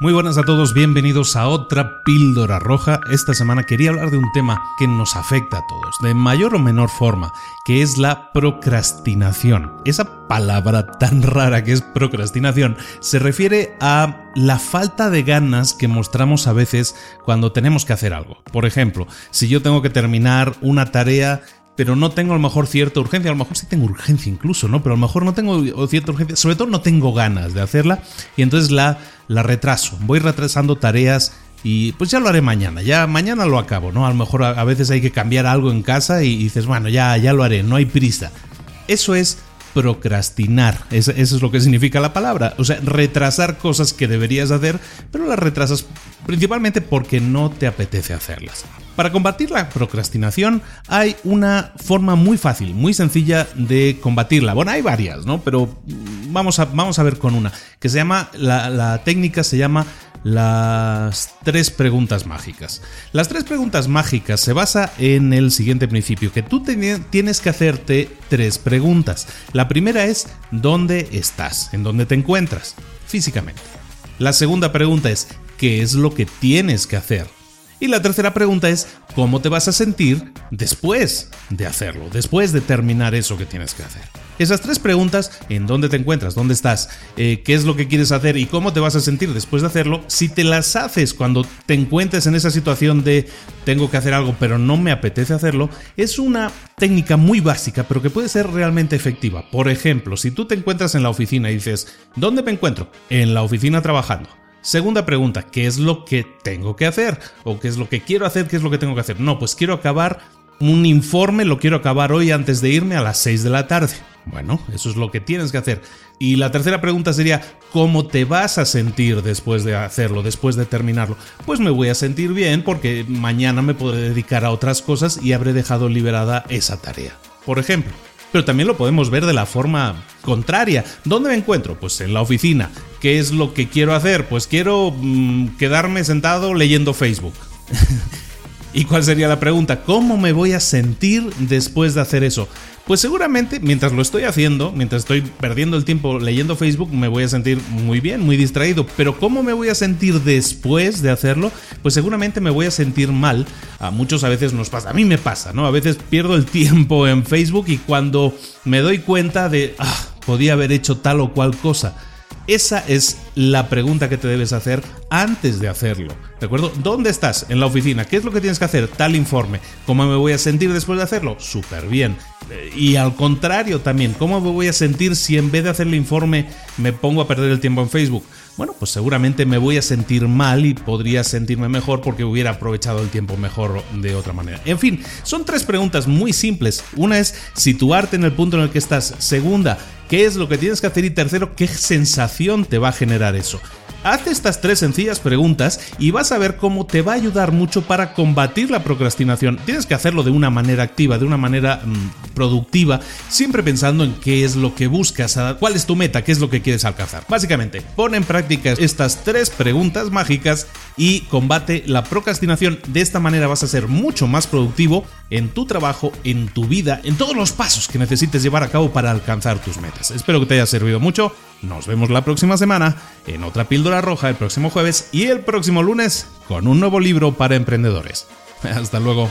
Muy buenas a todos, bienvenidos a otra píldora roja. Esta semana quería hablar de un tema que nos afecta a todos, de mayor o menor forma, que es la procrastinación. Esa palabra tan rara que es procrastinación se refiere a la falta de ganas que mostramos a veces cuando tenemos que hacer algo. Por ejemplo, si yo tengo que terminar una tarea pero no tengo a lo mejor cierta urgencia, a lo mejor sí tengo urgencia incluso, ¿no? Pero a lo mejor no tengo cierta urgencia, sobre todo no tengo ganas de hacerla y entonces la, la retraso, voy retrasando tareas y pues ya lo haré mañana, ya mañana lo acabo, ¿no? A lo mejor a, veces hay que cambiar algo en casa y, dices, bueno, ya, ya lo haré, no hay prisa. Eso es procrastinar. Eso, es lo que significa la palabra. O sea, retrasar cosas que deberías hacer, pero las retrasas principalmente porque no te apetece hacerlas. Para combatir la procrastinación hay una forma muy fácil, muy sencilla de combatirla. Bueno, hay varias, ¿no? Pero vamos a, vamos a ver con una, que se llama, la, la técnica se llama las tres preguntas mágicas. Las tres preguntas mágicas se basa en el siguiente principio, que tú tienes que hacerte tres preguntas. La primera es ¿dónde estás? ¿En dónde te encuentras? Físicamente. La segunda pregunta es ¿qué es lo que tienes que hacer? Y la tercera pregunta es ¿cómo te vas a sentir después de hacerlo? Después de terminar eso que tienes que hacer. Esas tres preguntas, ¿en dónde te encuentras? ¿Dónde estás? Eh, ¿Qué es lo que quieres hacer? ¿Y cómo te vas a sentir después de hacerlo? Si te las haces cuando te encuentres en esa situación de tengo que hacer algo pero no me apetece hacerlo, es una técnica muy básica pero que puede ser realmente efectiva. Por ejemplo, si tú te encuentras en la oficina y dices, ¿dónde me encuentro? En la oficina trabajando. Segunda pregunta, ¿qué es lo que tengo que hacer? ¿O qué es lo que quiero hacer? ¿Qué es lo que tengo que hacer? No, pues quiero acabar un informe, lo quiero acabar hoy antes de irme a las 6 de la tarde. Bueno, eso es lo que tienes que hacer. Y la tercera pregunta sería, ¿cómo te vas a sentir después de hacerlo, después de terminarlo? Pues me voy a sentir bien porque mañana me podré dedicar a otras cosas y habré dejado liberada esa tarea. Por ejemplo. Pero también lo podemos ver de la forma contraria. ¿Dónde me encuentro? Pues en la oficina. ¿Qué es lo que quiero hacer? Pues quiero mm, quedarme sentado leyendo Facebook. ¿Y cuál sería la pregunta? ¿Cómo me voy a sentir después de hacer eso? Pues seguramente mientras lo estoy haciendo, mientras estoy perdiendo el tiempo leyendo Facebook, me voy a sentir muy bien, muy distraído. Pero ¿cómo me voy a sentir después de hacerlo? Pues seguramente me voy a sentir mal. A muchos a veces nos pasa, a mí me pasa, ¿no? A veces pierdo el tiempo en Facebook y cuando me doy cuenta de, ah, podía haber hecho tal o cual cosa esa es la pregunta que te debes hacer antes de hacerlo. ¿De acuerdo? ¿Dónde estás? En la oficina. ¿Qué es lo que tienes que hacer? Tal informe. ¿Cómo me voy a sentir después de hacerlo? Súper bien. Y al contrario también, ¿cómo me voy a sentir si en vez de hacer el informe me pongo a perder el tiempo en Facebook? Bueno, pues seguramente me voy a sentir mal y podría sentirme mejor porque hubiera aprovechado el tiempo mejor de otra manera. En fin, son tres preguntas muy simples. Una es situarte en el punto en el que estás. Segunda, ¿qué es lo que tienes que hacer? Y tercero, ¿qué sensación te va a generar eso? Haz estas tres sencillas preguntas y vas a ver cómo te va a ayudar mucho para combatir la procrastinación. Tienes que hacerlo de una manera activa, de una manera mm, productiva, siempre pensando en qué es lo que buscas, cuál es tu meta, qué es lo que quieres alcanzar. Básicamente, pon en práctica estas tres preguntas mágicas y combate la procrastinación. De esta manera vas a ser mucho más productivo en tu trabajo, en tu vida, en todos los pasos que necesites llevar a cabo para alcanzar tus metas. Espero que te haya servido mucho. Nos vemos la próxima semana en otra píldora roja el próximo jueves y el próximo lunes con un nuevo libro para emprendedores. Hasta luego.